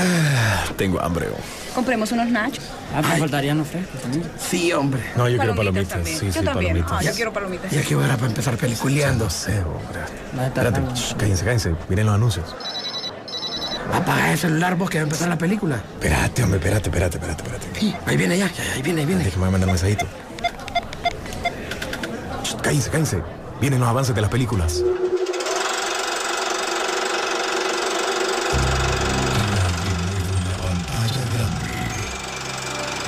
Tengo hambre. oh. Compremos unos nachos. Ah, me faltarían los frescos también. Sí, hombre. No, yo quiero Palomitas también. Sí, yo sí, también. palomitas. Ah, yo quiero palomitas. Ya que hora para empezar peliculeando. No sé, hombre. Estar Espérate, shh, cállense, cállense. Miren los anuncios. Apaga el celular vos que va a empezar la película. Espérate, hombre, espérate, espérate, espérate, espérate. Sí, ahí viene ya, ya, ahí viene, ahí viene. Déjame mandar un mensajito. Shh, Cállense, cállense. Vienen los avances de las películas.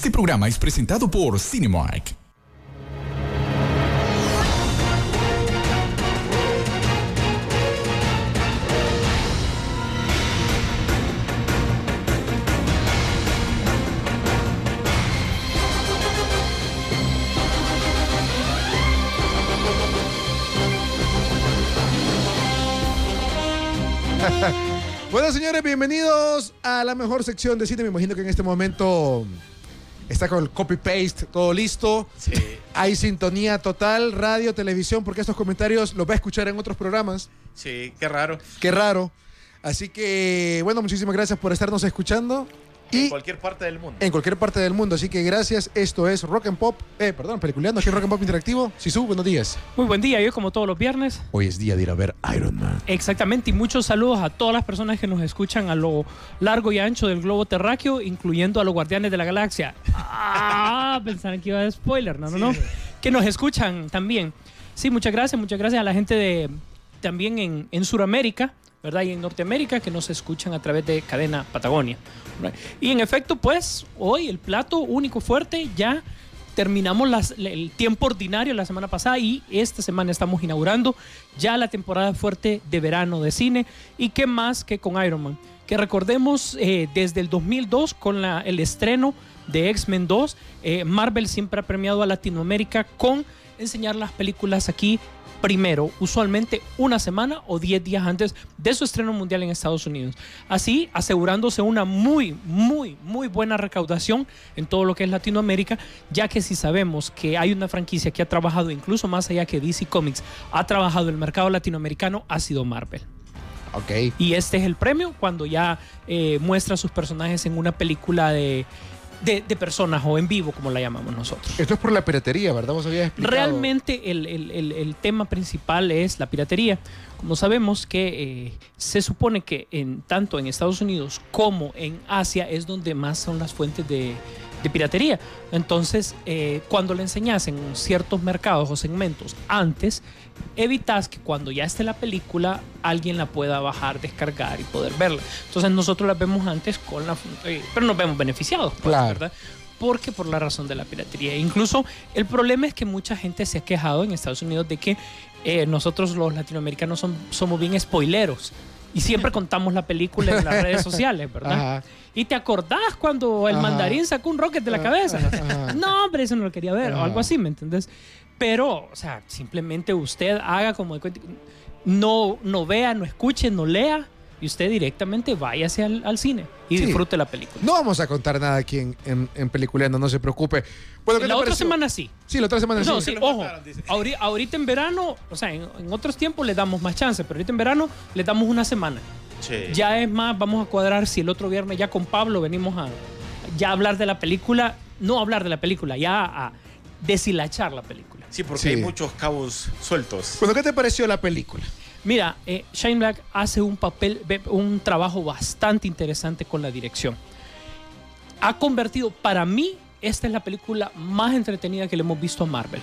Este programa es presentado por Cinemark. Bueno, señores, bienvenidos a la mejor sección de cine. Me imagino que en este momento está con el copy-paste, todo listo. Hay sintonía total, radio, televisión, porque estos comentarios los va a escuchar en otros programas. Sí, qué raro. Qué raro. Así que, bueno, muchísimas gracias por estarnos escuchando. En cualquier parte del mundo. en cualquier parte del mundo. Así que gracias. Esto es Rock and Pop. Eh, perdón, peliculeando aquí en Rock and Pop Interactivo. Sisu, buenos días. Muy buen día, yo como todos los viernes. Hoy es día de ir a ver Iron Man. Exactamente, y muchos saludos a todas las personas que nos escuchan a lo largo y ancho del globo terráqueo, incluyendo a los guardianes de la galaxia. Ah, pensaron que iba a spoiler, no, no, no. Que nos escuchan también. Sí, muchas gracias, muchas gracias a la gente de también en, en Sudamérica, ¿verdad? Y en Norteamérica que nos escuchan a través de Cadena Patagonia. Y en efecto, pues, hoy el plato único fuerte ya terminamos las- el tiempo ordinario la semana pasada y esta semana estamos inaugurando ya la temporada fuerte de verano de cine. Y qué más que con Iron Man. Que recordemos eh, desde el 2002 con la- el estreno de X-Men 2, eh, Marvel siempre ha premiado a Latinoamérica con enseñar las películas aquí primero, usualmente una semana o 10 días antes de su estreno mundial en Estados Unidos. Así, asegurándose una muy, muy, muy buena recaudación en todo lo que es Latinoamérica, ya que si sabemos que hay una franquicia que ha trabajado incluso más allá que DC Comics, ha trabajado el mercado latinoamericano, ha sido Marvel. Ok. Y este es el premio cuando ya eh, muestra a sus personajes en una película de, de, de personas o en vivo, como la llamamos nosotros. Esto es por la piratería, ¿verdad? Vos habías explicado. Realmente el, el- el- el tema principal es la piratería. Como sabemos que eh, se supone que en, tanto en Estados Unidos como en Asia es donde más son las fuentes de, de piratería. Entonces, eh, cuando le enseñas en ciertos mercados o segmentos antes, evitas que cuando ya esté la película alguien la pueda bajar, descargar y poder verla. Entonces nosotros la vemos antes con la... pero nos vemos beneficiados, pues, Claro. ¿verdad? porque por la razón de la piratería. Incluso el problema es que mucha gente se ha quejado en Estados Unidos de que eh, nosotros los latinoamericanos son- somos bien spoileros y siempre contamos la película en las redes sociales, ¿verdad? Ajá. Y te acordás cuando el Ajá. mandarín sacó un rocket de la cabeza. Ajá. No, hombre, eso no lo quería ver, o algo así, ¿me entendés? Pero, o sea, simplemente usted haga como no, no vea, no escuche, no lea, y usted directamente váyase al, al cine y Sí. disfrute la película. No vamos a contar nada aquí en, en, en Peliculeando, no se preocupe. Bueno, ¿qué la te otra pareció? semana sí. Sí, la otra semana No, sí. sí, ojo, ahori- ahorita en verano, o sea, en, en otros tiempos le damos más chance, pero ahorita en verano le damos una semana. Sí. Ya es más, vamos a cuadrar si el otro viernes ya con Pablo venimos a ya hablar de la película, no hablar de la película, ya a deshilachar la película. Sí, porque Sí. hay muchos cabos sueltos. Bueno, ¿qué te pareció la película? Mira, eh, Shane Black hace un papel, un trabajo bastante interesante con la dirección. Ha convertido, para mí, esta es la película más entretenida que le hemos visto a Marvel.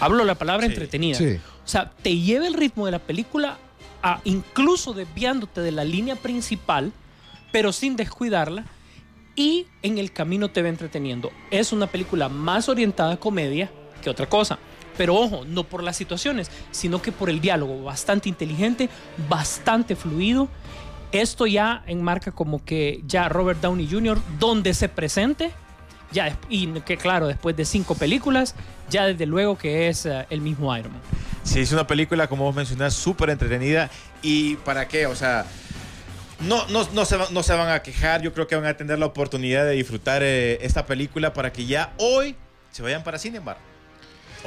Hablo la palabra Sí. entretenida. Sí. O sea, te lleva el ritmo de la película, a, incluso desviándote de la línea principal, pero sin descuidarla, y en el camino te va entreteniendo. Es una película más orientada a comedia que otra cosa. Pero ojo, no por las situaciones, sino que por el diálogo bastante inteligente, bastante fluido. Esto ya enmarca como que ya Robert Downey Jr., donde se presente, ya, y que claro, después de cinco películas, ya desde luego que es eh, el mismo Iron Man. Sí, es una película, como vos mencionás, súper entretenida. ¿Y para qué? O sea, no, no, no se van a quejar. Yo creo que van a tener la oportunidad de disfrutar eh, esta película para que ya hoy se vayan para Cinemark.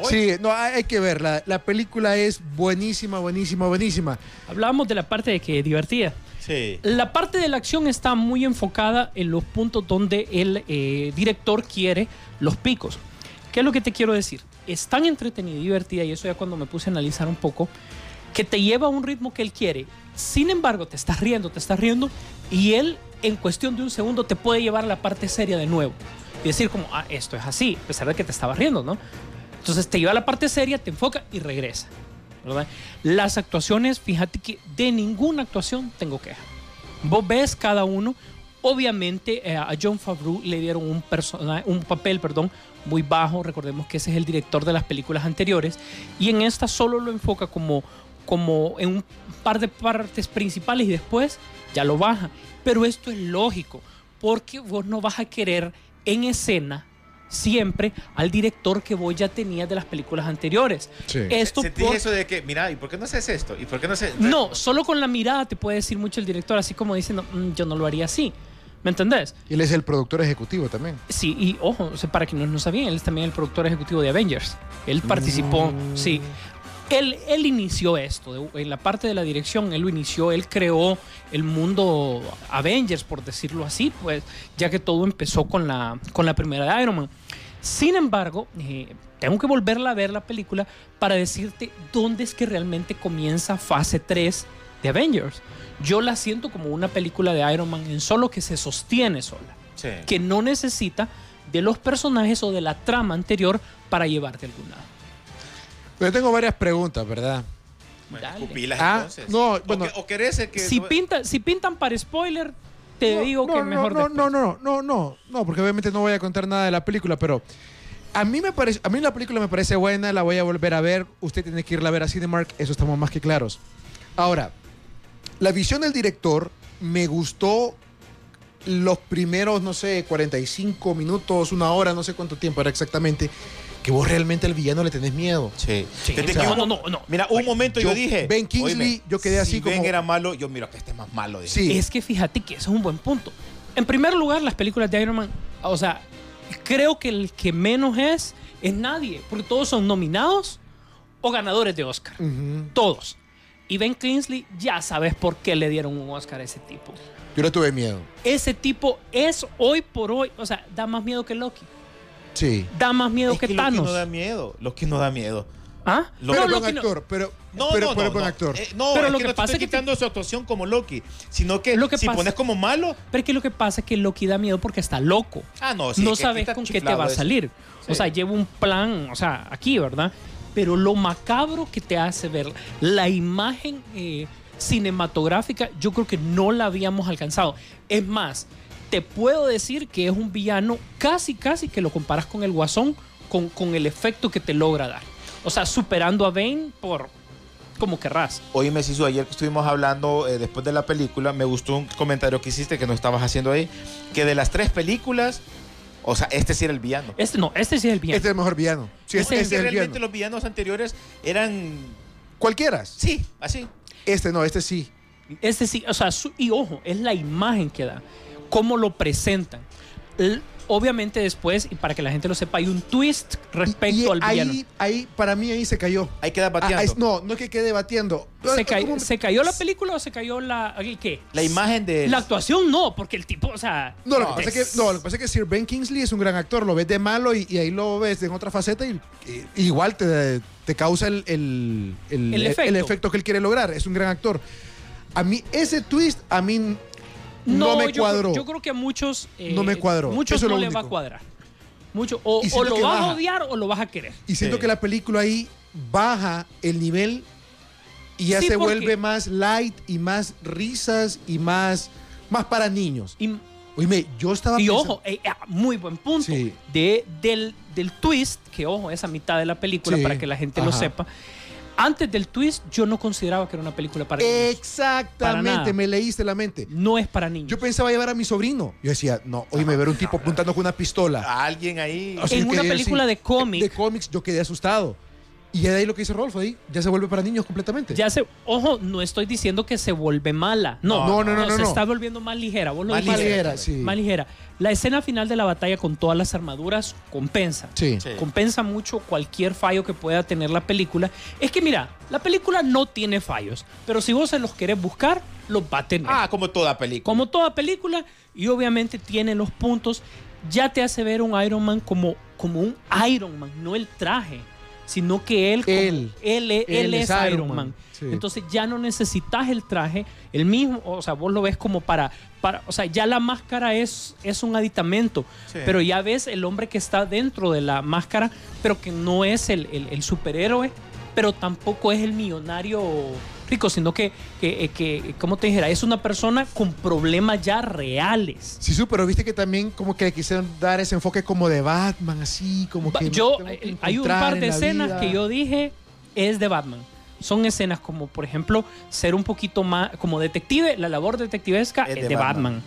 Hoy. Sí, no, hay hay que verla. La película es buenísima, buenísima, buenísima. Hablábamos de la parte de que divertida. Sí. La parte de la acción está muy enfocada en los puntos donde el eh, director quiere los picos. ¿Qué es lo que te quiero decir? Es tan entretenida y divertida, y eso ya cuando me puse a analizar un poco, que te lleva a un ritmo que él quiere. Sin embargo, te estás riendo, te estás riendo, y él en cuestión de un segundo te puede llevar a la parte seria de nuevo. Y decir como, ah, esto es así, a pesar de que te estabas riendo, ¿no? Entonces te lleva a la parte seria, te enfoca y regresa. ¿verdad? Las actuaciones, fíjate que de ninguna actuación tengo queja. Vos ves cada uno. Obviamente eh, a John Favreau le dieron un, un papel perdón, muy bajo. Recordemos que ese es el director de las películas anteriores. Y en esta solo lo enfoca como, como en un par de partes principales y después ya lo baja. Pero esto es lógico, porque vos no vas a querer en escena siempre al director que vos ya tenías de las películas anteriores. Sí. Esto Sentí por- eso de que, mira, ¿y por qué no haces esto? ¿Y por qué no haces no, solo con la mirada te puede decir mucho el director, así como diciendo, "Mm, yo no lo haría así. ¿Me entendés? Y él es el productor ejecutivo también. Sí, y ojo, o sea, para quienes no sabían, él es también el productor ejecutivo de Avengers. Él participó, sí. Él, él inició esto, de- en la parte de la dirección, él lo inició, él creó el mundo Avengers, por decirlo así, pues, ya que todo empezó con la, con la primera de Iron Man. Sin embargo, eh, tengo que volverla a ver la película para decirte dónde es que realmente comienza fase 3 de Avengers. Yo la siento como una película de Iron Man en solo que se sostiene sola Sí. que no necesita de los personajes o de la trama anterior para llevarte a algún lado. Yo tengo varias preguntas, ¿verdad? Bueno, escupilas, Ah, entonces. no, O bueno. que- o, querés el que... Si, pinta, si pintan para spoiler, te No, digo no, que no, mejor no, después. no, no, no, no, no, porque obviamente no voy a contar nada de la película, pero a mí me parece, a mí la película me parece buena, la voy a volver a ver. Usted tiene que irla a ver a Cinemark, eso estamos más que claros. Ahora, la visión del director me gustó los primeros, no sé, 45 minutos, una hora, no sé cuánto tiempo era exactamente, que vos realmente al villano le tenés miedo. Sí. Sí, Fíjate o sea, que no, hubo- no, no. Mira, un momento yo, yo- dije... Ben Kingsley, "Oíme, yo quedé así si Ben como- era malo, yo miro que este es más malo. dije. Sí. Es que fíjate que eso es un buen punto. En primer lugar, las películas de Iron Man, o sea, creo que el que menos es es nadie, porque todos son nominados o ganadores de Oscar. Todos. Y Ben Kingsley, ya sabes por qué le dieron un Oscar a ese tipo. Yo le tuve miedo. Ese tipo es hoy por hoy, o sea, da más miedo que Loki. Sí. Da más miedo Es que, que Loki Thanos. no da miedo. Loki no da miedo. ¿Ah? Lo- Pero buen Loki no- actor, pero, No, pero, no, pero no, buen actor. Eh, no, Pero es lo que que no te pasa estoy es que te- quitando su actuación como Loki, sino que, Lo que si pasa- pones como malo, Pero es que lo que pasa es que Loki da miedo porque está loco. ah, no, sí, no que sabes con qué te va a salir. O sea, lleva un plan, o sea, aquí, ¿verdad? Pero lo macabro que te hace ver la imagen eh, cinematográfica, yo creo que no la habíamos alcanzado. Es más, te puedo decir que es un villano casi, casi que lo comparas con el Guasón, con, con el efecto que te logra dar. O sea, superando a Bane por como querrás. Oye, Mesisu, ayer que estuvimos hablando eh, después de la película, me gustó un comentario que hiciste que no estabas haciendo ahí, que de las tres películas, o sea, este sí era el villano. Este no, este sí es el villano. Este es el mejor villano. Sí, este es es que el realmente villano. los villanos anteriores eran, Cualquiera. sí, así. Este no, este sí. Este sí, o sea, su- y ojo, es la imagen que da, cómo lo presentan. L- obviamente después, y para que la gente lo sepa, hay un twist respecto Y al villano. ahí, ahí, para mí ahí se cayó. Hay que dar Ah, no, no es que quede batiendo. ¿Se, ca- ¿Cómo? se cayó la película o se cayó la... ¿el ¿Qué? La imagen de... La actuación no, porque el tipo, o sea... No, lo No, que pasa es que, no, lo que pasa es que Sir Ben Kingsley es un gran actor, lo ves de malo y, y ahí lo ves en otra faceta y, y- igual te, te causa el, el, el- El efecto. el efecto que él quiere lograr. Es un gran actor. A mí, ese twist, a mí no, No, me yo, cuadró. yo creo que a muchos... eh, No me cuadró. Muchos Eso no les va a cuadrar. Mucho, o, lo vas a odiar o lo vas a querer. Y siento Sí. que la película ahí baja el nivel y ya Sí, se porque- vuelve más light y más risas y más, más para niños. Y, Oíme, yo estaba y pensando- ojo, eh, ah, muy buen punto. Sí. De, del, del twist, que ojo, esa mitad de la película, Sí, para que la gente lo sepa. Antes del twist, yo no consideraba que era una película para niños. Exactamente, me leíste la mente. No es para niños. Yo pensaba llevar a mi sobrino. Yo decía, no, hoy me ver un tipo apuntando con una pistola. A alguien ahí. O sea, En una película de cómic. De cómics, yo quedé asustado. Y de ahí lo que dice Rolfo, ahí ya se vuelve para niños completamente. Ya se, ojo, no estoy diciendo que se vuelve mala. No, No, no, no, no, se no. está volviendo más ligera. Vos lo Más dijiste. ligera, sí. Más ligera. La escena final de la batalla con todas las armaduras compensa. Sí. Sí. Compensa mucho cualquier fallo que pueda tener la película. Es que mira, la película no tiene fallos, pero si vos se los querés buscar, los va a tener. Ah, como toda película. Como toda película, y obviamente tiene los puntos, ya te hace ver un Iron Man como, como un Iron Man, no el traje, sino que él, Él. él, es- Él él es es Iron Iron Man, Man. sí. Entonces ya no necesitas el traje, el mismo, o sea, vos lo ves como para, para o sea, ya la máscara es, es un aditamento, Sí. pero ya ves el hombre que está dentro de la máscara, pero que no es el, el- el superhéroe, pero tampoco es el millonario rico, sino que, que, eh, que, ¿cómo te dijera? Es una persona con problemas ya reales. Sí, sí, pero viste que también como que le quisieron dar ese enfoque como de Batman, así, como que... Yo, que eh, hay un par de escenas vida. que yo dije es de Batman. Son escenas como, por ejemplo, ser un poquito más como detective, la labor detectivesca es, de, Batman.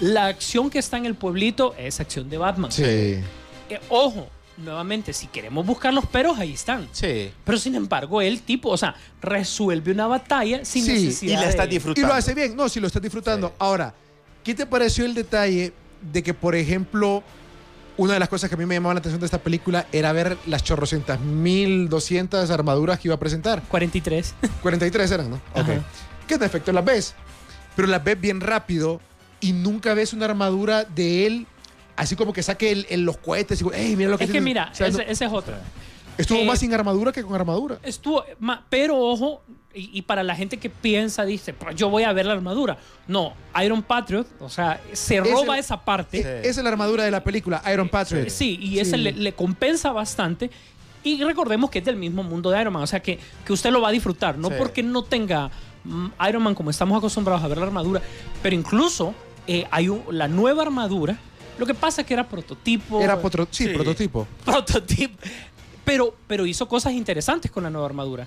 La acción que está en el pueblito es acción de Batman. Sí. Eh, ojo, nuevamente, si queremos buscar los peros, ahí están. Sí. Pero sin embargo, el tipo, o sea, resuelve una batalla sin Sí, y necesidad Y la está de- Y disfrutando. lo hace bien, no, si lo estás disfrutando. Sí. Ahora, ¿qué te pareció el detalle de que, por ejemplo, una de las cosas que a mí me llamaba la atención de esta película era ver las chorrocientas mil doscientas armaduras que iba a presentar? 43. 43 eran, ¿no? Ok. Ajá. Que en efecto las ves, pero las ves bien rápido y nunca ves una armadura de él así como que saque el- el- los cohetes y, ey, mira lo que es que tiene". mira, O sea, no- ese, ese es otro. estuvo eh, más sin armadura que con armadura. Estuvo, ma- pero ojo, y, y para la gente que piensa, dice, "Pues yo voy a ver la armadura. No, Iron Patriot, o sea, se Es roba el- esa parte. E- Esa es la armadura de la película, Iron Patriot. Sí, y ese Sí. le, le compensa bastante. Y recordemos que es del mismo mundo de Iron Man, o sea que, que usted lo va a disfrutar, no Sí. porque no tenga mm, Iron Man como estamos acostumbrados a ver la armadura, pero incluso eh, hay un- la nueva armadura. Lo que pasa es que era prototipo. Era potro- sí, Sí. prototipo. prototipo. Pero, pero hizo cosas interesantes con la nueva armadura.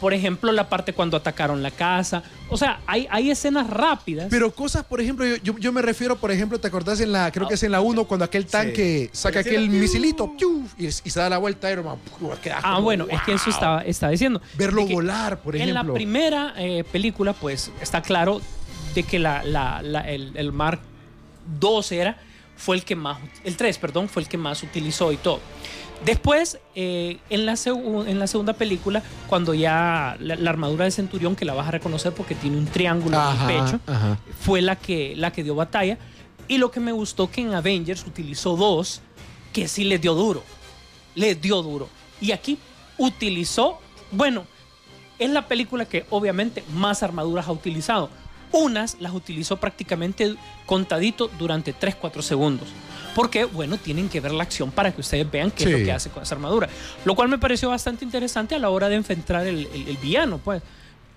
Por ejemplo, la parte cuando atacaron la casa. O sea, hay, hay escenas rápidas. Pero cosas, por ejemplo, yo, yo- yo me refiero, por ejemplo, ¿te acordás en la, creo que es en la 1, cuando aquel tanque saca El aquel piu. misilito ¡piu! y, y se da la vuelta Iron Man? ah, como, bueno, es que eso estaba, estaba diciendo. Verlo que volar, por En la ejemplo. primera eh, película, pues está claro de que la, la- la- el, el Mark II era, fue el que más, el 3, perdón, fue el que más utilizó y todo. Después, eh, en, la segu- en la segunda película, cuando ya la, la armadura de Centurión, que la vas a reconocer porque tiene un triángulo Ajá, en el pecho, ajá. fue la que, la que dio batalla. Y lo que me gustó que en Avengers utilizó dos, que sí les dio duro. Les dio duro. Y aquí utilizó, bueno, es la película que obviamente más armaduras ha utilizado. Unas las utilizó prácticamente contadito durante 3-4 segundos. Porque, bueno, tienen que ver la acción para que ustedes vean qué es Sí. lo que hace con esa armadura. Lo cual me pareció bastante interesante a la hora de enfrentar el, el- el villano, pues.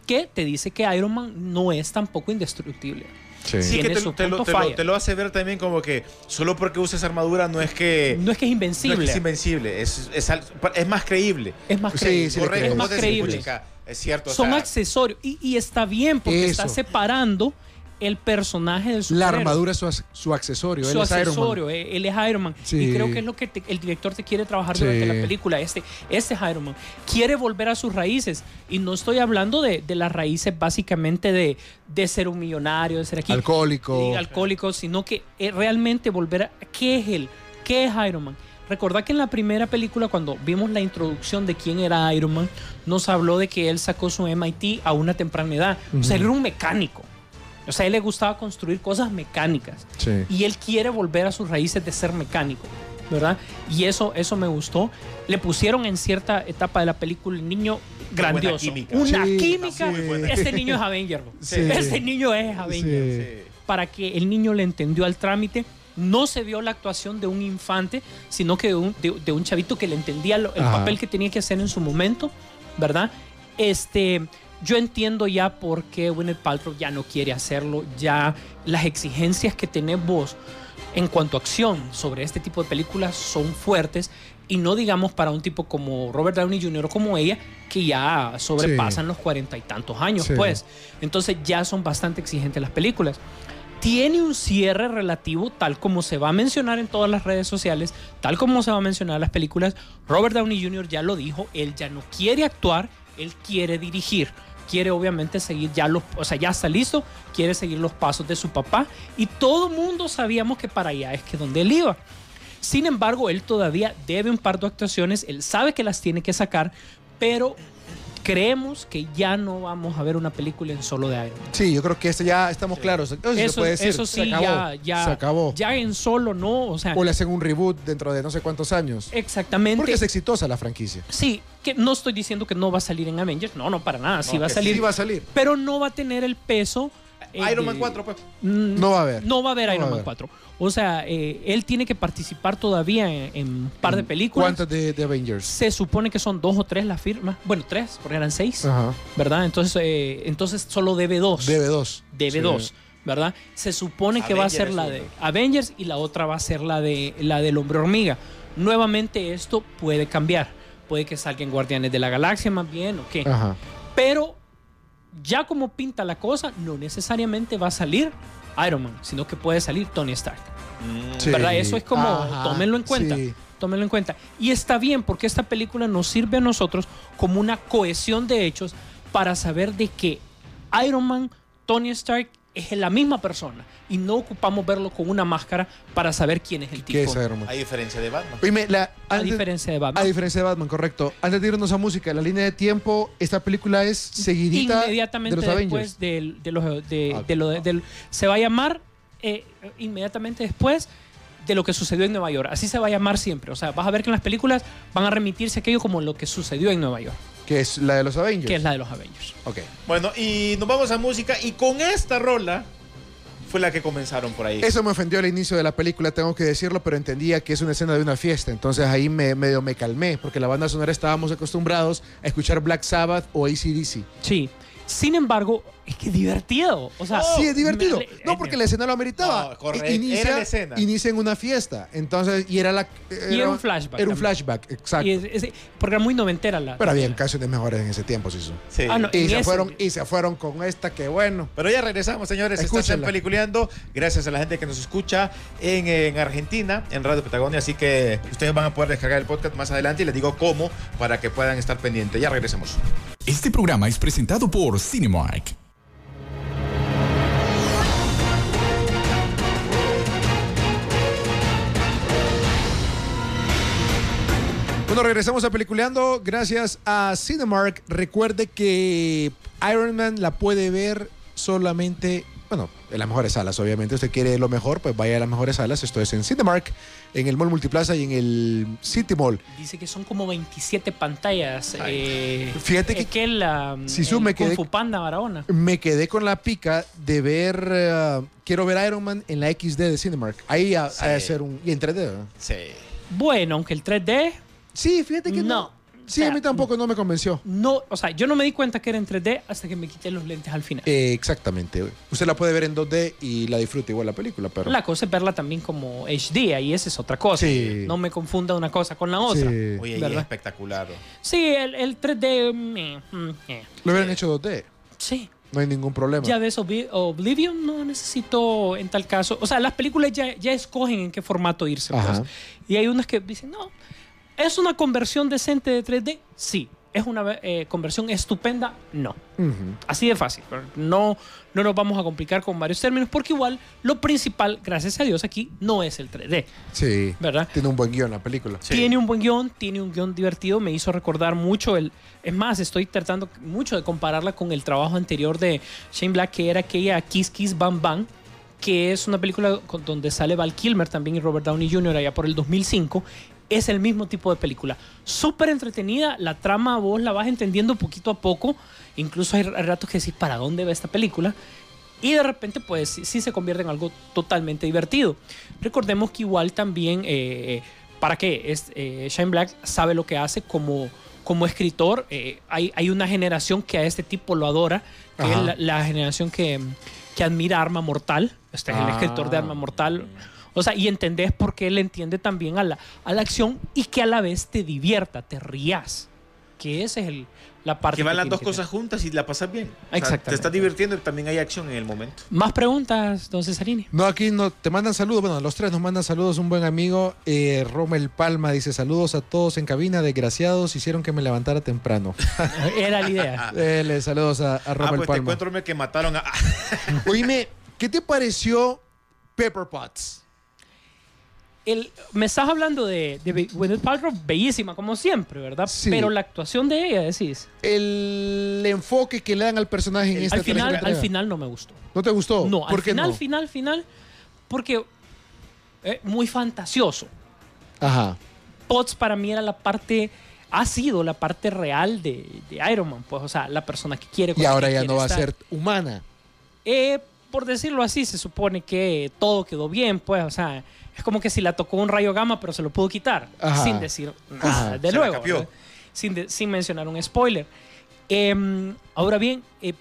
Que te dice que Iron Man no es tampoco indestructible. Sí. Sí, que te, te lo, te lo- te lo hace ver también como que solo porque usas armadura no es que, No es que es no invencible. es, que es invencible, es, es, es más creíble. Es más Sí, creíble. sí Correcto, creo. es más creíble. Es cierto. o Son sea, accesorios. Y, y está bien porque Eso. está separando el personaje del La superhéroe. armadura es su, su accesorio. su él es Iron Man. accesorio, eh, él es Iron Man. Sí. Y creo que es lo que te- el director te quiere trabajar Sí. durante la película. Este, este es Iron Man. Quiere volver a sus raíces. Y no estoy hablando de, de las raíces básicamente de, de ser un millonario, de ser aquí. Alcohólico. alcohólico, sino que eh, realmente volver a qué es él, qué es Iron Man. Recordad que en la primera película, cuando vimos la introducción de quién era Iron Man, nos habló de que él sacó su MIT a una temprana edad. O sea, él era un mecánico. O sea, a él le gustaba construir cosas mecánicas. Sí. Y él quiere volver a sus raíces de ser mecánico, ¿verdad? Y eso, eso me gustó. Le pusieron en cierta etapa de la película el niño grandioso. química. Una Sí, química. Este niño es Avenger. Sí. Este niño es Avenger para que el niño le entendió al trámite. No se vio la actuación de un infante, sino que de un, de- de un chavito que le entendía lo- el Ajá. papel que tenía que hacer en su momento, ¿verdad? Este, yo entiendo ya por qué Gwyneth Paltrow ya no quiere hacerlo, ya las exigencias que tenés vos. en cuanto a acción sobre este tipo de películas son fuertes y no digamos para un tipo como Robert Downey Jr. o como ella que ya sobrepasan los cuarenta y tantos años Sí. pues entonces ya son bastante exigentes las películas tiene un cierre relativo tal como se va a mencionar en todas las redes sociales tal como se va a mencionar en las películas Robert Downey Jr. ya lo dijo él ya no quiere actuar él quiere dirigir quiere obviamente seguir ya los, o sea, ya está listo, quiere seguir los pasos de su papá y todo mundo sabíamos que para allá es que donde él iba. Sin embargo, él todavía debe un par de actuaciones, él sabe que las tiene que sacar, pero creemos que ya no vamos a ver una película en solo de Iron Man. Sí, yo creo que este ya estamos claros. Eso, sí se Eso, puede decir. eso Se sí, acabó. ya, ya, Se acabó. ya en solo no, o sea, O le hacen un reboot dentro de no sé cuántos años. exactamente. Porque es exitosa la franquicia. Sí, que no estoy diciendo que no va a salir en Avengers, no, no, para nada, sí va a salir, Sí va a salir. pero no va a tener el peso. Eh, Iron Man 4, pues. Mm, No va a haber. No va a haber No Iron a Man haber. 4. O sea, eh, él tiene que participar todavía en, un par de películas. ¿Cuántas de, de Avengers? Se supone que son dos o tres las firmas. Bueno, tres, porque eran seis, Ajá. ¿verdad? Entonces, eh, entonces solo debe dos. Debe dos. Debe Sí. dos, ¿verdad? Se supone que va a ser la de Avengers y la otra va a ser la de la del Hombre Hormiga. Nuevamente esto puede cambiar. Puede que salgan Guardianes de la Galaxia más bien, o qué. Ajá. Pero ya como pinta la cosa, no necesariamente va a salir Iron Man, sino que puede salir Tony Stark. Sí. ¿Verdad? Eso es como, Ajá, tómenlo en cuenta. sí. Tómenlo en cuenta. Y está bien porque esta película nos sirve a nosotros como una cohesión de hechos para saber de que Iron Man, Tony Stark es la misma persona y no ocupamos verlo con una máscara para saber quién es el tipo. ¿Qué es Iron Man? A diferencia de Batman. Oíme, la- A diferencia de Batman. A diferencia de Batman, correcto. Antes de irnos a música, la línea de tiempo, esta película es seguidita inmediatamente de los después Avengers. del- de, los de, Ah. de lo de- del- se va a llamar eh, inmediatamente después de lo que sucedió en Nueva York. Así se va a llamar siempre. O sea, vas a ver que en las películas van a remitirse a aquello como lo que sucedió en Nueva York, Que es la de los Avengers. que es la de los Avengers. Ok. Bueno, y nos vamos a música y con esta rola fue la que comenzaron por ahí. Eso me ofendió al inicio de la película, tengo que decirlo, pero entendía que es una escena de una fiesta. Entonces ahí me, medio me calmé, porque la banda sonora estábamos acostumbrados a escuchar Black Sabbath o ACDC. Sí. Sin embargo, es que es divertido. O sea, sí, es divertido. me- No, porque la escena lo ameritaba. No, correcto. I- Inicia, Era la escena. inicia en una fiesta. Entonces, y era la. Y era un flashback Era un también. flashback, exacto. y es- es- porque era muy noventera la. Pero habían canciones mejores en ese tiempo, sí. sí. Sí. Ah, no, Y se, ese- fueron, y se fueron con esta, que bueno. Pero ya regresamos, señores. Escúchenla. Peliculeando. Gracias a la gente que nos escucha en, en Argentina, en Radio Patagonia. Así que ustedes van a poder descargar el podcast más adelante y les digo cómo para que puedan estar pendientes. Ya regresamos. Este programa es presentado por Cinemark. Bueno, regresamos a Peliculeando gracias a Cinemark. Recuerde que Iron Man la puede ver solamente, bueno, en las mejores salas, obviamente. Usted quiere lo mejor, pues vaya a las mejores salas. Esto es en Cinemark, en el Mall Multiplaza y en el City Mall. Dice que son como 27 pantallas. eh, Fíjate que- que la. Si el su me Kung quedé- Fu Panda Barahona. Me quedé con la pica de ver, eh, quiero ver Iron Man en la XD de Cinemark. Ahí a, Sí. a hacer un, y en 3D. ¿verdad? Sí. Bueno, aunque el 3D Sí, fíjate que no. No. Sí, sea, a mí tampoco no me convenció. no, o sea, yo no me di cuenta que era en 3D hasta que me quité los lentes al final. Eh, exactamente. Usted la puede ver en 2D y la disfruta igual la película, pero... La cosa es verla también como HD, ahí esa es otra cosa. Sí. No me confunda una cosa con la otra. Sí. Oye, y es espectacular. Sí, el, el 3D. meh, mm, eh. Lo hubieran hecho 2D. Sí. No hay ningún problema. Ya ves, Obli- Oblivion no necesito en tal caso. O sea, las películas ya, ya escogen en qué formato irse. pues. Y hay unas que dicen, no, ¿es una conversión decente de 3D? Sí. ¿Es una eh, conversión estupenda? No. Así de fácil. No, no nos vamos a complicar con varios términos porque igual lo principal, gracias a Dios, aquí no es el 3D. Sí. ¿Verdad? Tiene un buen guion la película. Sí. Tiene un buen guion, tiene un guion divertido, me hizo recordar mucho el... Es más, estoy tratando mucho de compararla con el trabajo anterior de Shane Black, que era aquella Kiss Kiss Bam Bam, que es una película con- donde sale Val Kilmer también y Robert Downey Jr. allá por el 2005. Es el mismo tipo de película. Súper entretenida, la trama vos la vas entendiendo poquito a poco. Incluso hay ratos que decís, ¿para dónde va esta película? Y de repente, pues sí, se convierte en algo totalmente divertido. Recordemos que igual también, eh, ¿para qué? Es, eh, Shane Black sabe lo que hace como, como escritor. Eh, hay, hay una generación que a este tipo lo adora, que Ajá. es la, la generación que, que admira Arma Mortal. Este es el Ah. escritor de Arma Mortal. O sea, y entendés por qué él entiende también a la, a la acción y que a la vez te divierta, te rías. Que esa es el, la parte Que van las dos que cosas juntas y la pasas bien. O sea, Exactamente. te estás divirtiendo y también hay acción en el momento. Más preguntas, don Cesarini. No, aquí no, te mandan saludos. Bueno, los tres nos mandan saludos. Un buen amigo, eh, Rommel Palma, dice saludos a todos en cabina. Desgraciados, hicieron que me levantara temprano. Era la idea. Eh, le saludos a, a Ah, Rommel pues te Palma. encuentro que mataron a... Oíme, ¿qué te pareció Pepper Potts? El, me estás hablando de, de Gwyneth Paltrow, bellísima como siempre, ¿verdad? Sí. Pero la actuación de ella, decís. El enfoque que le dan al personaje en esta Al final, al final no me gustó. ¿No te gustó? No, al ¿Por qué final, no? final, final, porque eh, muy fantasioso. Ajá. Potts para mí era la parte, ha sido la parte real de, de Iron Man, pues, o sea, la persona que quiere. Y ahora ya no va a ser humana. Eh, por decirlo así, se supone que todo quedó bien, pues, o sea, es como que si la tocó un rayo gamma, pero se lo pudo quitar, Ajá. sin decir nada, Ajá. de Se luego, sin, de- sin mencionar un spoiler. Em, ahora bien, eh,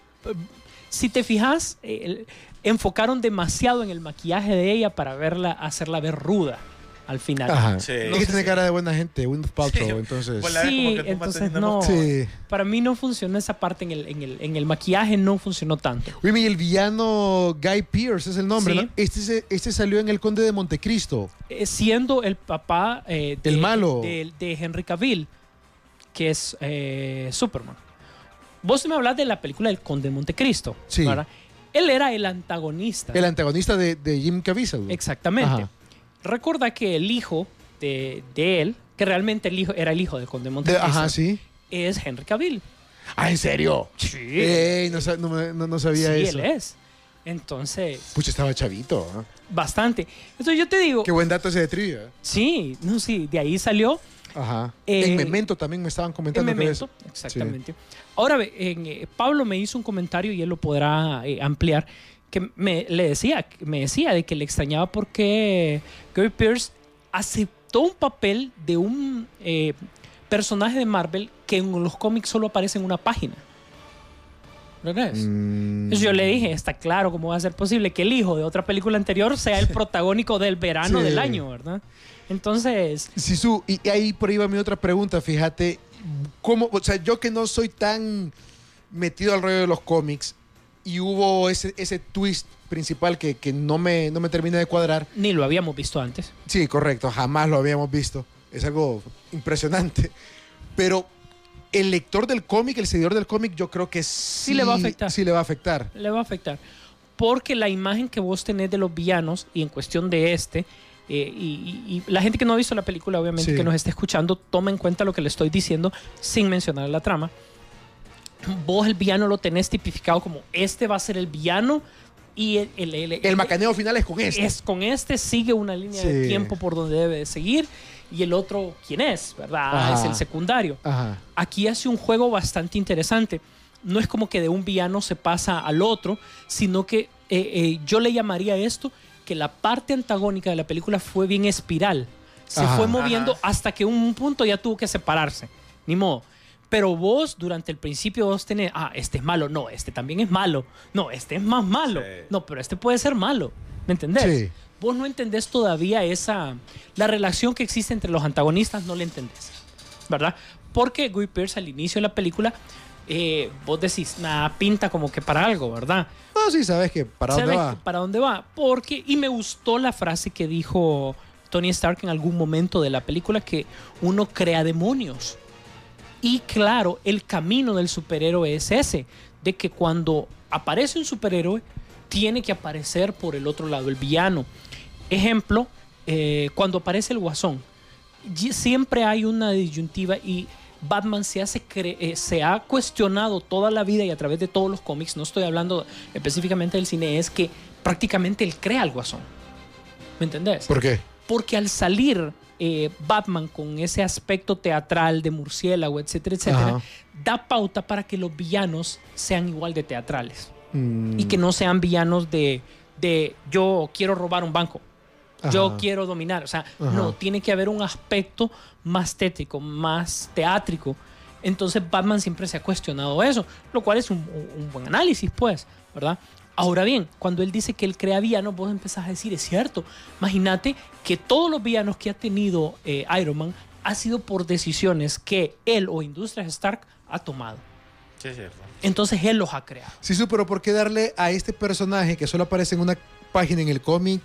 si te fijas, eh, enfocaron demasiado en el maquillaje de ella para verla, hacerla ver ruda al final. Ajá. Sí. Es que tiene cara de buena gente, Windows Paltrow, Sí. entonces. Pues Sí, entonces no. Sí. Para mí no funcionó esa parte en el, en el, en el maquillaje, no funcionó tanto. Oye, y el villano Guy Pearce es el nombre, Sí. ¿no? Este, se- este salió en El Conde de Montecristo. Eh, siendo el papá eh, de, El malo. de, de Henry Cavill, que es eh, Superman. Vos me hablas de la película El Conde de Montecristo. Sí. ¿verdad? Él era el antagonista. El antagonista de, de Jim Caviezel. Exactamente. Ajá. Recuerda que el hijo de, de él, que realmente el hijo era el hijo del Conde de De- Montecristo, ajá, sí. es Henry Cavill. Ah, ¿en serio? Sí. Ey, no, no no- sabía sí, eso. él es. Entonces, Pucha, estaba chavito. ¿ah? bastante. Entonces yo te digo, Qué buen dato ese de trivia. sí, no, sí, de ahí salió Ajá. Eh, en Memento también me estaban En comentando. que Memento, exactamente. Ahora, en, eh, Pablo me hizo un comentario y él lo podrá eh, ampliar, que me, le decía, me decía de que le extrañaba porque Gary Pierce aceptó un papel de un eh, personaje de Marvel que en los cómics solo aparece en una página. Mm, Entonces yo le dije, está claro cómo va a ser posible que el hijo de otra película anterior sea el protagónico del verano Sí. del año, ¿verdad? Entonces, Sisu, y y ahí por ahí va mi otra pregunta, fíjate, ¿cómo, o sea, yo que no soy tan metido al rollo de los cómics y hubo ese, ese twist principal que, que no, me, no me termina de cuadrar, ni lo habíamos visto antes. sí, correcto, jamás lo habíamos visto, es algo impresionante, pero el lector del cómic, el seguidor del cómic, yo creo que sí, le va a afectar. Sí le va a afectar. le va a afectar. Porque la imagen que vos tenés de los villanos, y en cuestión de este, eh, y, y- y la gente que no ha visto la película, obviamente, Sí. que nos está escuchando, toma en cuenta lo que le estoy diciendo sin mencionar la trama. Vos el villano lo tenés tipificado como este va a ser el villano y el, el, el- El macaneo final es con este. es con este sigue una línea de Sí. tiempo por donde debe de seguir y el otro quién es, ¿verdad? Ajá. Es el secundario Ajá. aquí hace un juego bastante interesante. No es como que de un villano se pasa al otro, sino que eh, eh, yo le llamaría esto que la parte antagónica de la película fue bien espiral. Se Ajá. fue moviendo Ajá. hasta que un punto ya tuvo que separarse. Ni modo. Pero vos, durante el principio, vos tenés, ah, este es malo, no, este también es malo, no, este es más malo, Sí. no, pero este puede ser malo, ¿me entendés? Sí. Vos no entendés todavía esa, la relación que existe entre los antagonistas, no la entendés, ¿verdad? Porque Guy Pearce al inicio de la película, eh, vos decís, nada, pinta como que para algo, ¿verdad? No, sí, sabes que para dónde ¿Sabes va. ¿Para dónde va? Porque, y me gustó la frase que dijo Tony Stark en algún momento de la película, que uno crea demonios. Y claro, el camino del superhéroe es ese, de que cuando aparece un superhéroe, tiene que aparecer por el otro lado, el villano. Ejemplo, eh, cuando aparece el guasón, siempre hay una disyuntiva y Batman se, hace eh, se ha cuestionado toda la vida y a través de todos los cómics, no estoy hablando específicamente del cine, es que prácticamente él crea al guasón. ¿Me entendés? ¿Por qué? Porque al salir eh, Batman con ese aspecto teatral de murciélago, etcétera, etcétera, Ajá. da pauta para que los villanos sean igual de teatrales Mm, y que no sean villanos de, de yo quiero robar un banco, yo quiero dominar. O sea, Ajá. no, tiene que haber un aspecto más tétrico, más teátrico. Entonces Batman siempre se ha cuestionado eso, lo cual es un, un buen análisis, pues, ¿verdad? Ahora bien, cuando él dice que él crea villanos, vos empezás a decir, es cierto. Imagínate que todos los villanos que ha tenido eh, Iron Man ha sido por decisiones que él o Industrias Stark ha tomado. Sí, es cierto. Entonces él los ha creado. Sí, su, pero ¿por qué darle a este personaje que solo aparece en una página en el cómic,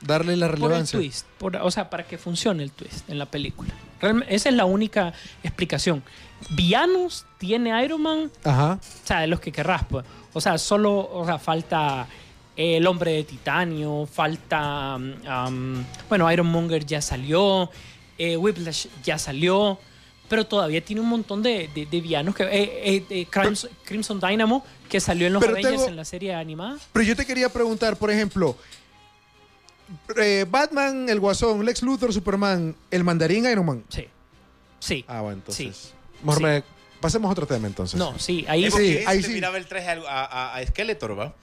darle la Por el relevancia? twist. por- o sea, para que funcione el twist en la película. Esa es la única explicación. Villanos tiene Iron Man, Ajá. o sea, de los que querrás, pues. O sea, solo o sea, falta eh, el hombre de titanio, falta. um, bueno, Iron Monger ya salió, eh, Whiplash ya salió, pero todavía tiene un montón de, de- de villanos que. eh, Crims- Crimson Dynamo, que salió en los Avengers tengo- en la serie animada. Pero yo te quería preguntar, por ejemplo, eh, Batman, el Guasón, Lex Luthor, Superman, el Mandarín, Iron Man. Sí. Sí. Ah, bueno, entonces. Sí. Mejor Sí. me- pasemos a otro tema entonces. No, sí, ahí Es Sí, ahí este sí. miraba el traje a, a, a Skeletor, ¿va?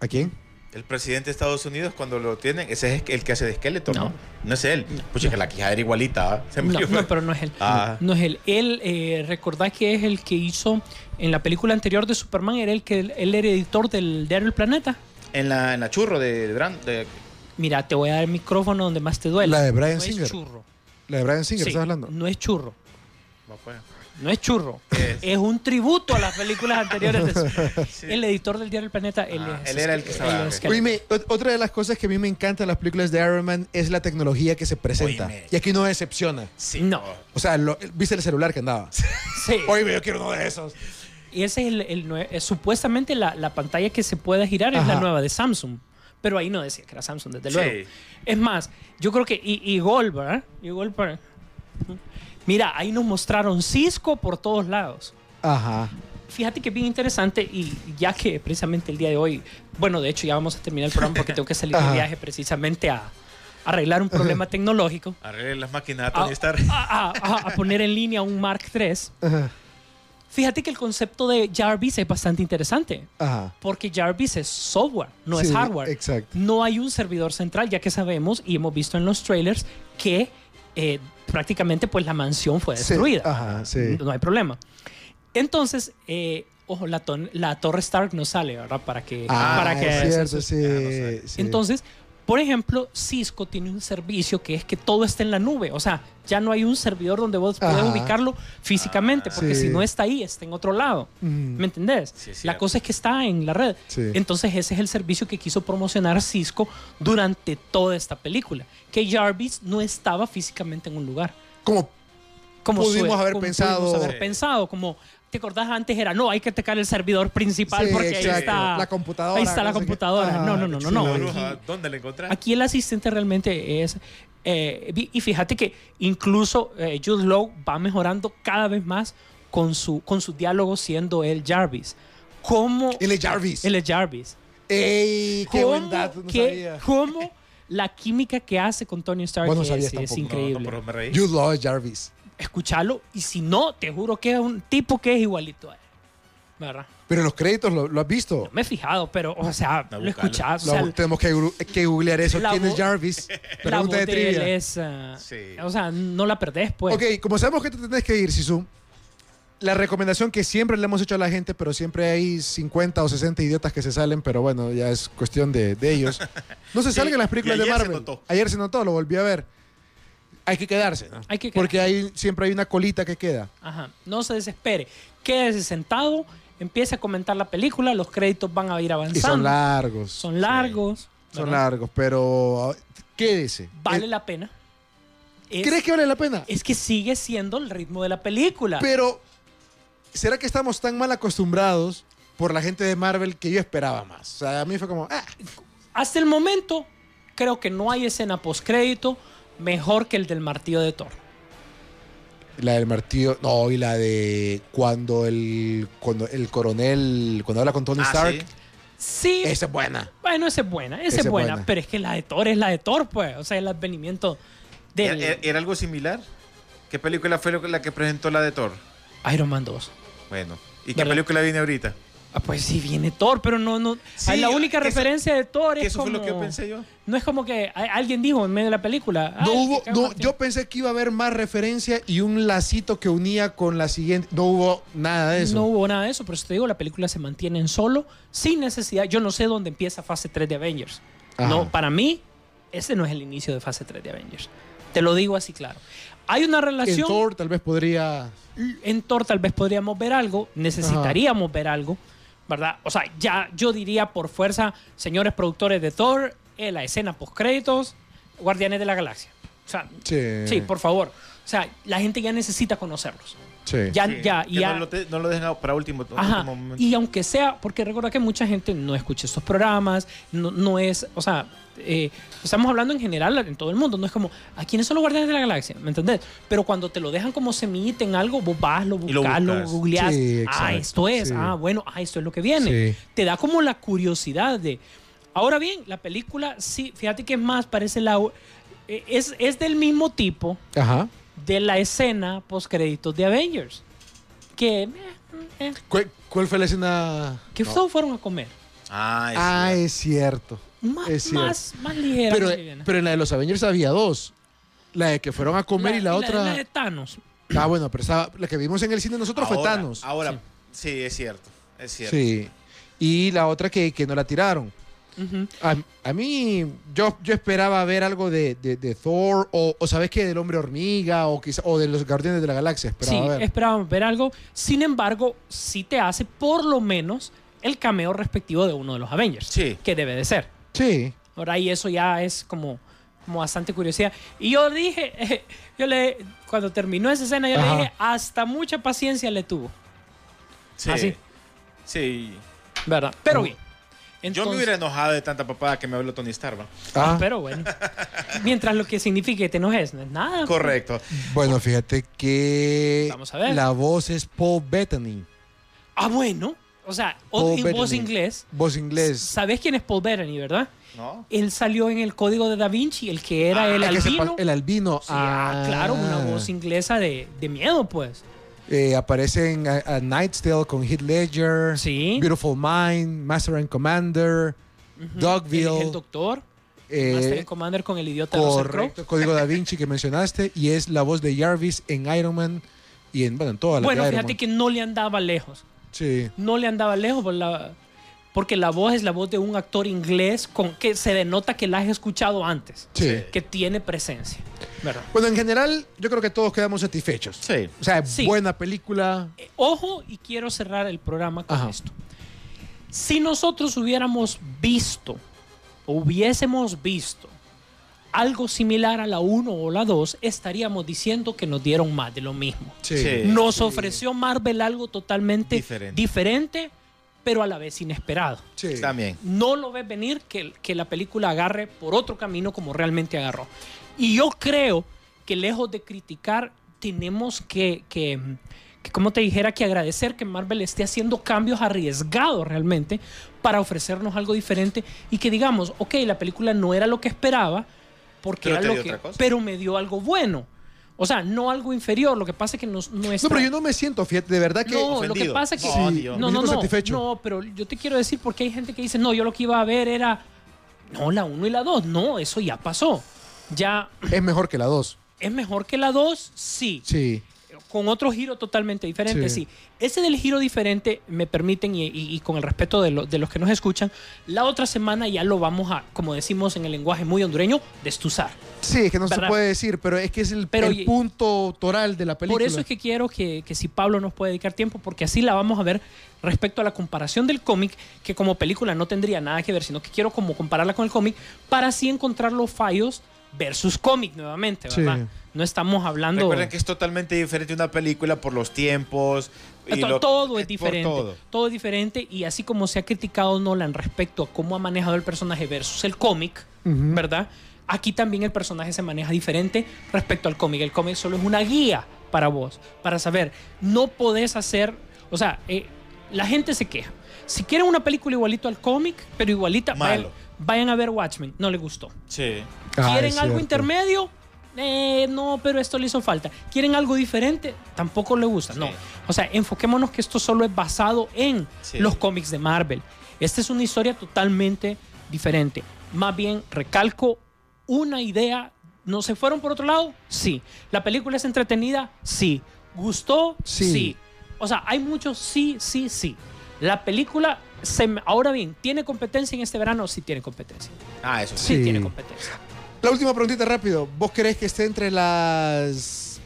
¿A quién? El presidente de Estados Unidos cuando lo tienen, ese es el que hace de Skeletor, ¿no? No. No, es él. Pucha, que la quijada era igualita, me No, no, pero no es él. Ah. No es él. Él, eh, recordá que es el que hizo en la película anterior de Superman, era el que él era editor del diario El Planeta. En la, en la churro de, de, Brand- de- Mira, te voy a dar el micrófono donde más te duele. La de Bryan no Singer. es churro. La de Brian Singer, Sí, ¿estás hablando? No es churro. Va, pues. No es churro. ¿Qué es? Es un tributo a las películas anteriores. de- El editor del diario El Planeta. Él, Ah, es- él era el que estaba- es ok. que- Oíme, ot- otra de las cosas que a mí me encanta en las películas de Iron Man es la tecnología que se presenta. Oíme. Y aquí no decepciona. Sí. No. O sea, lo- ¿viste el celular que andaba? Sí. Oíme, yo quiero uno de esos. Y ese es el, el supuestamente la, la pantalla que se puede girar es la Ajá. nueva de Samsung. Pero ahí no decía que era Samsung, desde Sí. luego. Es más, yo creo que. Y, y Goldberg, ¿eh? Y Goldberg. Mira, ahí nos mostraron Cisco por todos lados. Ajá. Fíjate que es bien interesante y ya que precisamente el día de hoy, bueno, de hecho ya vamos a terminar el programa porque tengo que salir de viaje precisamente a, arreglar un problema tecnológico, Arregle las máquinas a a, Tony Stark. a- a- a poner en línea un Mark III. Ajá. Fíjate que el concepto de Jarvis es bastante interesante. Ajá. Porque Jarvis es software, no es hardware. exacto. No hay un servidor central, ya que sabemos y hemos visto en los trailers que eh, prácticamente pues la mansión fue Sí, destruida. ajá, sí. No hay problema. Entonces, eh, ojo, la, ton- la torre Stark no sale, ¿verdad? Para que... Ah, para que es cierto, eso- sí, Ah, no sí. Entonces, por ejemplo, Cisco tiene un servicio que es que todo está en la nube. O sea, ya no hay un servidor donde vos Ajá. ubicarlo físicamente, porque Sí. si no está ahí, está en otro lado. Mm. ¿Me entendés? Sí, la cosa es que está en la red. Sí. Entonces ese es el servicio que quiso promocionar Cisco durante toda esta película. Que Jarvis no estaba físicamente en un lugar. Como Como Pudimos haber como pensado- pudimos haber pensado. Como, ¿te acordás antes? Era, no, hay que atacar el servidor principal Sí, porque ahí está La computadora, Ahí está la no computadora. Ajá, no, no, no, no. no. Aquí- ¿Dónde la encontrás? Aquí el asistente realmente es... eh, y fíjate que incluso eh, Jude Law va mejorando cada vez más con su, con su diálogo siendo el Jarvis. ¿Cómo... Él es Jarvis. Él es Jarvis. ¡Ey! ¡Qué buen ¿Cómo, dato! No que- sabía. cómo la química que hace con Tony Stark Vos no es. No, increíble. no, pero me reí. Jude Law es Jarvis. Escúchalo y si no, te juro que es un tipo que es igualito a él. ¿Verdad? Pero en los créditos lo, lo has visto. No me he fijado, pero, o sea, No, lo escuchás. O sea, tenemos que, que googlear eso. la ¿Quién es Jarvis? la Pregunta voz de trivia. es. Sí. O sea, no la perdés, pues. Ok, como sabemos que te tenés que ir, Sisu, la recomendación que siempre le hemos hecho a la gente, pero siempre hay 50 o 60 idiotas que se salen, pero bueno, ya es cuestión de, de ellos. No se salgan las películas y de se Marvel. notó. Ayer se notó, lo volví a ver. Hay que quedarse, ¿no? Hay que Porque hay, siempre hay una colita que queda. Ajá. No se desespere. Quédese sentado, empiece a comentar la película, los créditos van a ir avanzando. Y son largos. Son largos. Son largos, pero ah, quédese. Vale Eh, la pena. Es- ¿Crees que vale la pena? es que sigue siendo el ritmo de la película. Pero, ¿será que estamos tan mal acostumbrados por la gente de Marvel que yo esperaba más? O sea, a mí fue como, ah, Hasta el momento, creo que no hay escena postcrédito mejor que el del martillo de Thor. la del martillo, no, y la de cuando el, cuando el coronel, cuando habla con Tony Ah, Stark, sí. Sí, esa es buena. bueno, esa es buena, esa, Esa es buena, buena. pero es que la de Thor es la de Thor, pues. O sea, el advenimiento ¿Era, del era- era algo similar? ¿Qué película fue la que presentó la de Thor? Iron Man 2. Bueno. ¿Y qué película viene ahorita? Ah, Pues sí, viene Thor, pero no, no. Sí, la única eso- referencia de Thor es eso como. fue lo que pensé yo. No es como que alguien dijo en medio de la película. No "Ay, hubo, no, Martín". yo pensé que iba a haber más referencia y un lacito que unía con la siguiente. No hubo nada de eso. No hubo nada de eso, pero te digo, la película se mantiene en solo, sin necesidad. Yo no sé dónde empieza fase 3 de Avengers. Ajá. No, para mí, ese no es el inicio de fase 3 de Avengers. Te lo digo así claro. Hay una en relación. Thor tal vez podría. en Thor tal vez podríamos ver algo, necesitaríamos ver algo, ¿verdad? O sea, ya yo diría por fuerza, señores productores de Thor, eh, la escena post créditos, Guardianes de la Galaxia. O sea, Sí. sí, por favor. O sea, la gente ya necesita conocerlos. Sí. Ya, Sí, ya, que ya. No, lo te- no lo dejen para último, Ajá. último momento. Y aunque sea, porque recuerda que mucha gente no escucha estos programas, no, no es, o sea, eh, estamos hablando en general en todo el mundo, no es como, ¿a quiénes son los guardianes de la galaxia? ¿Me entendés? Pero cuando te lo dejan como semillita en algo, vos vas, lo lo buscas, lo, buscas. googleás, Sí, ah, esto es, sí. ah, bueno, ah, esto es lo que viene. Sí. Te da como la curiosidad de... Ahora bien, la película, sí, fíjate que es más, parece la... eh, Es, es del mismo tipo Ajá. De la escena post créditos de Avengers. Que, eh, eh, ¿Cuál, cuál fue la escena? que todos fueron a comer. Ah, es Ah, cierto. es cierto. Más, Es cierto. más, más ligera. Pero, pero en la de los Avengers había dos. La de que fueron a comer y la, otra. La de Thanos. Ah, bueno, pero estaba, la que vimos en el cine nosotros fue Thanos. Ahora, sí. es cierto. Es cierto. Sí. Y la otra que, que no la tiraron. A, a mí, yo, yo esperaba ver algo de, de- de Thor o, o ¿sabes qué? Del Hombre Hormiga o, quizá, o de los Guardianes de la Galaxia. Sí, Esperaba ver. esperábamos ver algo. Sin embargo, sí te hace por lo menos el cameo respectivo de uno de los Avengers. Sí. Que debe de ser. Sí. Ahora, y eso ya es como, como bastante curiosidad. Y yo dije, yo le, cuando terminó esa escena, yo Ajá. le dije, hasta mucha paciencia le tuvo. Sí. Así. Sí. ¿Verdad? Pero Oh. Yo me hubiera enojado de tanta papada que me habló Tony Stark. ¿va? Ah, Pero bueno. Mientras lo que signifique que te enojes, no es nada. Correcto. bueno, fíjate que Vamos a ver. la voz es Paul Bettany. Ah, bueno. O sea, Paul voz inglés. Voz inglés. ¿Sabes quién es Paul Bettany, verdad? ¿No? Él salió en el código de Da Vinci, el que era el Ah, se albino. el albino. Sí, ah, claro, una voz inglesa de, de miedo, pues. Eh, aparece en A, A Knight's Tale con Heath Ledger. Sí. Beautiful Mind, Master and Commander, Dogville. el doctor. eh, Master and Commander con el idiota correcto, Código Da Vinci que mencionaste. Y es la voz de Jarvis en Iron Man y en, bueno, en todas las Bueno, fíjate Man. que no le andaba lejos. Sí. No le andaba lejos por la- porque la voz es la voz de un actor inglés con que se denota que la has escuchado antes. Sí. Que tiene presencia. ¿Verdad? Bueno, en general, yo creo que todos quedamos satisfechos. Sí. O sea, Sí. buena película. Eh, Ojo, y quiero cerrar el programa con Ajá. esto. Si nosotros hubiéramos visto, o hubiésemos visto algo similar a la 1 o la 2, estaríamos diciendo que nos dieron más de lo mismo. Sí. Sí. Nos ofreció Marvel algo totalmente Diferente. diferente, pero a la vez inesperado. Sí. También. No lo ves venir que, que la película agarre por otro camino como realmente agarró. Y yo creo que lejos de criticar, tenemos que, que, que, como te dijera, que agradecer que Marvel esté haciendo cambios arriesgados realmente para ofrecernos algo diferente y que digamos, ok, la película no era lo que esperaba, porque Pero era lo que, pero me dio algo bueno. O sea, no algo inferior, lo que pasa es que nos, nuestra... No, pero yo no me siento, fíjate, de verdad que. No, lo que ofendido. pasa es que. No, Sí, no, me no, no. satisfecho. No, pero yo te quiero decir porque hay gente que dice, no, yo lo que iba a ver era. No, la 1 y la 2. No, eso ya pasó. Ya Es mejor que la 2. es mejor que la 2, sí. Sí. Con otro giro totalmente diferente, Sí. sí. Ese del giro diferente, me permiten, y, y- y con el respeto de, lo- de los que nos escuchan, la otra semana ya lo vamos a, como decimos en el lenguaje muy hondureño, destuzar. Sí, es que no se puede decir, pero es que es el, Pero el y- punto toral de la película. Por eso es que quiero que, que si Pablo nos puede dedicar tiempo, porque así la vamos a ver respecto a la comparación del cómic, que como película no tendría nada que ver, sino que quiero como compararla con el cómic, para así encontrar los fallos versus cómic nuevamente, ¿verdad? Sí. No estamos hablando... Recuerden que es totalmente diferente una película por los tiempos. y To- lo- todo es diferente. todo. Todo. es diferente y así como se ha criticado Nolan respecto a cómo ha manejado el personaje versus el cómic. ¿verdad? Aquí también el personaje se maneja diferente respecto al cómic. El cómic solo es una guía para vos, para saber. No podés hacer, o sea, eh, la gente se queja. Si quieren una película igualito al cómic, pero igualita, vayan, Malo. vayan a ver Watchmen. No les gustó. Sí. Ah, ¿Quieren algo intermedio? Eh, no, pero esto le hizo falta. ¿Quieren algo diferente? Tampoco le gusta. No. Sí. O sea, enfoquémonos que esto solo es basado en Sí. los cómics de Marvel. Esta es una historia totalmente diferente. Más bien, recalco una idea. ¿No se fueron por otro lado? Sí. ¿La película es entretenida? Sí. ¿Gustó? Sí. O sea, hay muchos sí, sí, sí. La película, se ahora bien, ¿tiene competencia en este verano? Sí tiene competencia. Ah, eso sí. Sí, Sí. tiene competencia. La última preguntita rápido. ¿Vos crees que esté entre las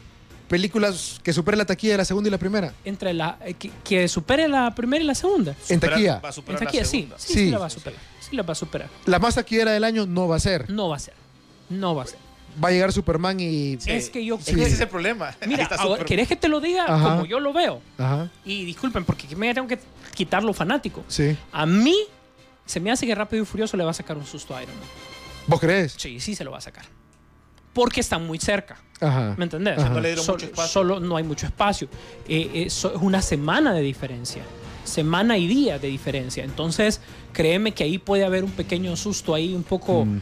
películas que superen la taquilla de la segunda y la primera? Entre la, eh, que, que supere la primera y la segunda. En taquilla. Va a En superar taquilla, la sí, segunda. sí, Sí. sí la va a superar. Sí la va a superar. La más taquillera del año no va a ser. No va a ser. No va a ser. Va a llegar Superman y... Sí. Es que yo- Es que ese es el problema. Mira, ahora, ¿querés que te lo diga Ajá. como yo lo veo? Ajá, Y disculpen, porque me tengo que quitar lo fanático. sí. A mí se me hace que Rápido y Furioso le va a sacar un susto a Iron Man. ¿Vos crees? Sí, sí se lo va a sacar. Porque están muy cerca. Ajá. ¿Me entendés? Ajá. No le dieron Solo- mucho espacio. Solo no hay mucho espacio. Eh, eh, so- es una semana de diferencia. Semana y día de diferencia. Entonces, créeme que ahí puede haber un pequeño susto ahí, un poco. Mm.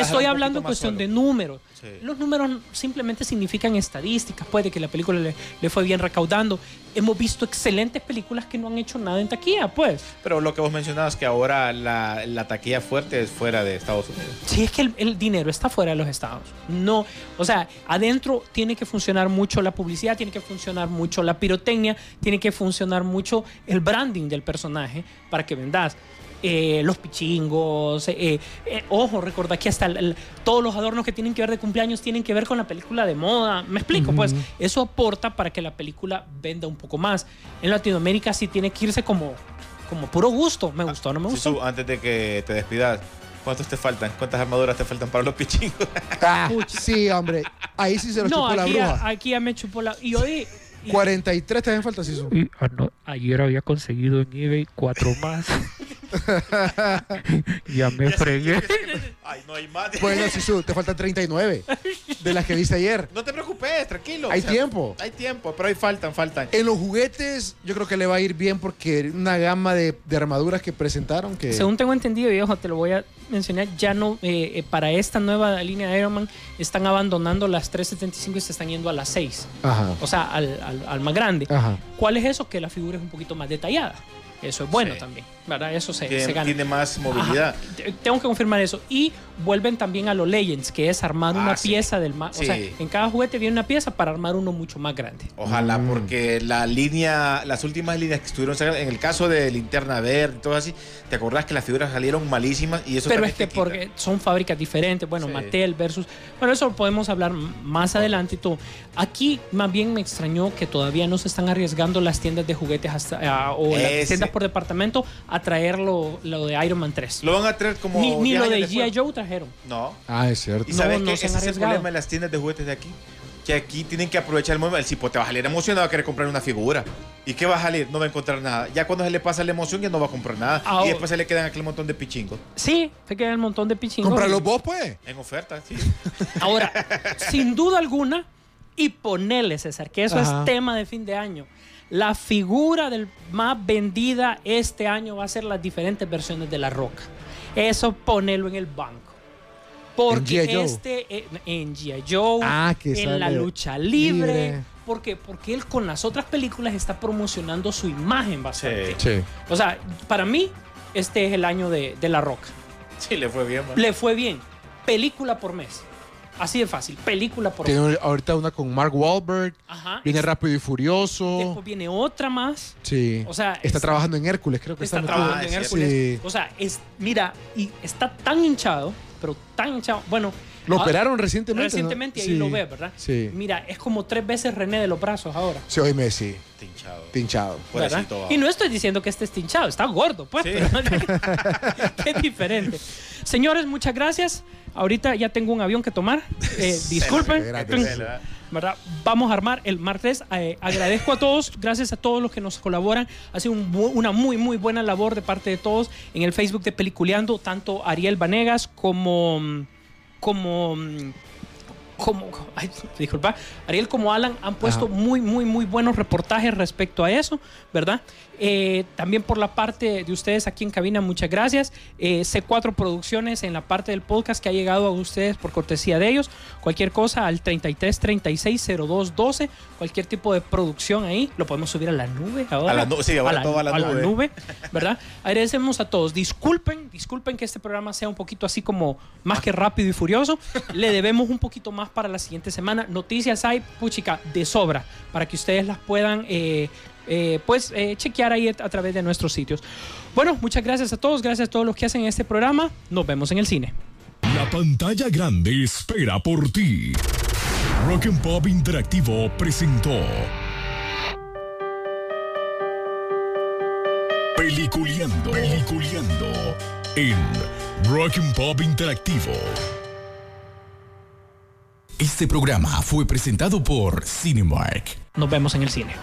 Estoy hablando en cuestión solo. de números. Sí. Los números simplemente significan estadísticas. Puede que la película le, le fue bien recaudando. Hemos visto excelentes películas que no han hecho nada en taquilla, pues. Pero lo que vos mencionabas que ahora la, la taquilla fuerte es fuera de Estados Unidos. Sí, es que el, el dinero está fuera de los estados. No, o sea, adentro tiene que funcionar mucho la publicidad, tiene que funcionar mucho la pirotecnia, tiene que funcionar mucho el branding del personaje para que vendas. Eh, los pichingos, eh, eh, ojo, recordad que hasta el- el- todos los adornos que tienen que ver de cumpleaños tienen que ver con la película de moda. Me explico, pues eso aporta para que la película venda un poco más. En Latinoamérica sí tiene que irse como, como puro gusto. Me gustó, no me gustó. Sisu, antes de que te despidas, ¿cuántos te faltan? ¿Cuántas armaduras te faltan para los pichingos? Ah, sí, hombre. Ahí sí se lo No, chupó la bruja. aquí ya me chupó la. Y hoy. y- 43 también falta, sí. Y ano- ayer había conseguido en eBay cuatro más. ya me fregué. Ay, no hay más. Bueno, Sisu, te faltan 39 de las que viste ayer. No te preocupes, tranquilo. Hay tiempo. Hay tiempo, pero ahí faltan, faltan. En los juguetes, yo creo que le va a ir bien porque una gama de, de armaduras que presentaron que. Según tengo entendido, viejo, te lo voy a mencionar, ya no, eh, eh, para esta nueva línea de Iron Man, están abandonando las 375 y se están yendo a las 6. Ajá. O sea, al, al- al más grande. Ajá. ¿Cuál es eso? Que la figura es un poquito más detallada. Eso es bueno Sí. también, ¿verdad? Eso se, Tiene, se gana. tiene más movilidad. Ajá. Tengo que confirmar eso. Y vuelven también a los Legends, que es armar Ah, una sí. pieza del más. O sea, en cada juguete viene una pieza para armar uno mucho más grande. Ojalá, Mm. porque la línea, las últimas líneas que estuvieron en el caso de Linterna Verde y todo así, ¿te acordás que las figuras salieron malísimas? Y eso Pero es que porque son fábricas diferentes, bueno, Sí. Mattel versus... Bueno, eso lo podemos hablar más adelante y todo. Aquí más bien me extrañó que todavía no se están arriesgando las tiendas de juguetes hasta, ah, o las tiendas por departamento a traer lo, lo de Iron Man 3. Lo van a traer como. ni ni 10 lo de. G.I. Joe trajeron. No. Ah, es cierto. Y No, sabes no que se ese es el problema de las tiendas de juguetes de aquí. Que aquí tienen que aprovechar el momento. El tipo te va a salir emocionado a querer comprar una figura. ¿Y qué va a salir? No va a encontrar nada. Ya cuando se le pasa la emoción, ya no va a comprar nada. Y después se le quedan aquel montón de pichingos. Sí, se quedan un montón de pichingos. Cómpralos vos, pues. En oferta, sí. Ahora, sin duda alguna, y ponele, César, que eso Ajá. es tema de fin de año. La figura del más vendida este año va a ser las diferentes versiones de La Roca. Eso ponelo en el banco. Porque En G.I. Joe. este eh, en G.I. Joe, Ah, que en la lucha libre. libre. ¿Por qué? Porque él con las otras películas está promocionando su imagen bastante. Sí. O sea, para mí, este es el año de, de La Roca. Sí, le fue bien, man. Le fue bien. Película por mes. Así de fácil. Película por mes. Tiene ahorita una con Mark Wahlberg. Ajá. Viene Rápido y Furioso. Después viene otra más. Sí. O sea, está es- trabajando en Hércules, creo que Está está, trabajando en es Hércules. Sí. O sea, es, mira, y está tan hinchado, pero tan hinchado. Bueno. Lo ah, operaron recientemente. ¿no? Recientemente, ahí Sí. lo ves, ¿verdad? Sí. Mira, es como tres veces René de los brazos ahora. Sí, hoy Messi. Tinchado. Tinchado. Y no estoy diciendo que esté hinchado, está gordo, pues. Sí. pero- Qué diferente. Señores, muchas gracias. Ahorita ya tengo un avión que tomar. Eh, disculpen. Vamos a armar el martes. Eh, agradezco a todos, gracias a todos los que nos colaboran. Ha sido un una muy, muy buena labor de parte de todos en el Facebook de Peliculeando, tanto Ariel Vanegas como, como mm, como, ay, disculpa, Ariel como Alan han puesto muy, muy, muy buenos reportajes respecto a eso, ¿verdad? Eh, también por la parte de ustedes aquí en cabina, muchas gracias. Eh, C4 Producciones en la parte del podcast que ha llegado a ustedes por cortesía de ellos. Cualquier cosa al 33 36 02 12, cualquier tipo de producción ahí, lo podemos subir a la nube ahora. A la nu- sí, ahora todo a la nube. nube, ¿verdad? Agradecemos a todos. Disculpen, disculpen que este programa sea un poquito así como más que rápido y furioso. Le debemos un poquito para la siguiente semana. Noticias hay, puchica, de sobra, para que ustedes las puedan, eh, eh, pues, eh, chequear ahí a través de nuestros sitios. Bueno, muchas gracias a todos, gracias a todos los que hacen este programa. Nos vemos en el cine. La pantalla grande espera por ti. Rock Pop Interactivo presentó. Peliculeando, peliculeando en Rock Pop Interactivo. Este programa fue presentado por Cinemark. Nos vemos en el cine.